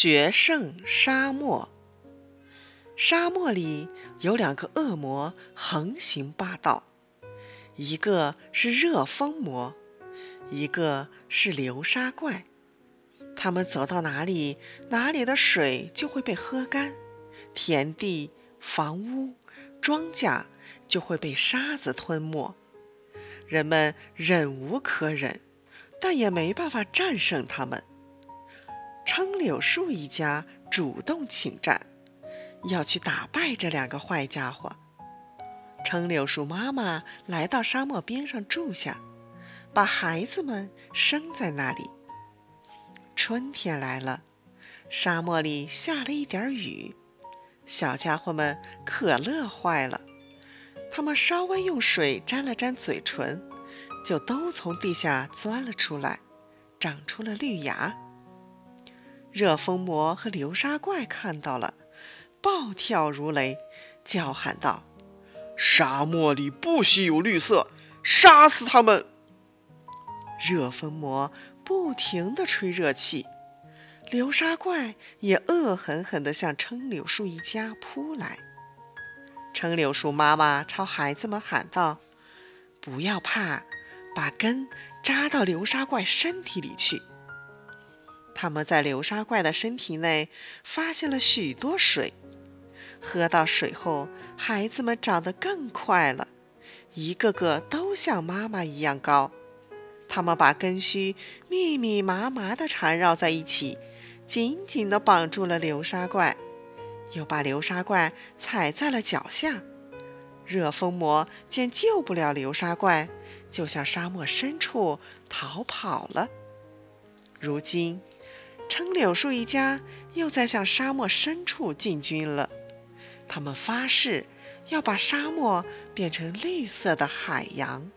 决胜沙漠。沙漠里有两个恶魔横行霸道，一个是热风魔，一个是流沙怪。他们走到哪里，哪里的水就会被喝干，田地、房屋、庄稼就会被沙子吞没。人们忍无可忍，但也没办法战胜他们。撑柳树一家主动请战，要去打败这两个坏家伙。撑柳树妈妈来到沙漠边上住下，把孩子们生在那里。春天来了，沙漠里下了一点雨，小家伙们可乐坏了。他们稍微用水沾了沾嘴唇，就都从地下钻了出来，长出了绿芽。热风魔和流沙怪看到了，暴跳如雷，叫喊道：“沙漠里不许有绿色，杀死他们！”热风魔不停地吹热气，流沙怪也恶狠狠地向撑柳树一家扑来。撑柳树妈妈朝孩子们喊道：“不要怕，把根扎到流沙怪身体里去。”他们在流沙怪的身体内发现了许多水，喝到水后，孩子们长得更快了，一个个都像妈妈一样高。他们把根须密密麻麻地缠绕在一起，紧紧地绑住了流沙怪，又把流沙怪踩在了脚下。热风魔见救不了流沙怪，就向沙漠深处逃跑了。如今。撑柳树一家又在向沙漠深处进军了。他们发誓要把沙漠变成绿色的海洋。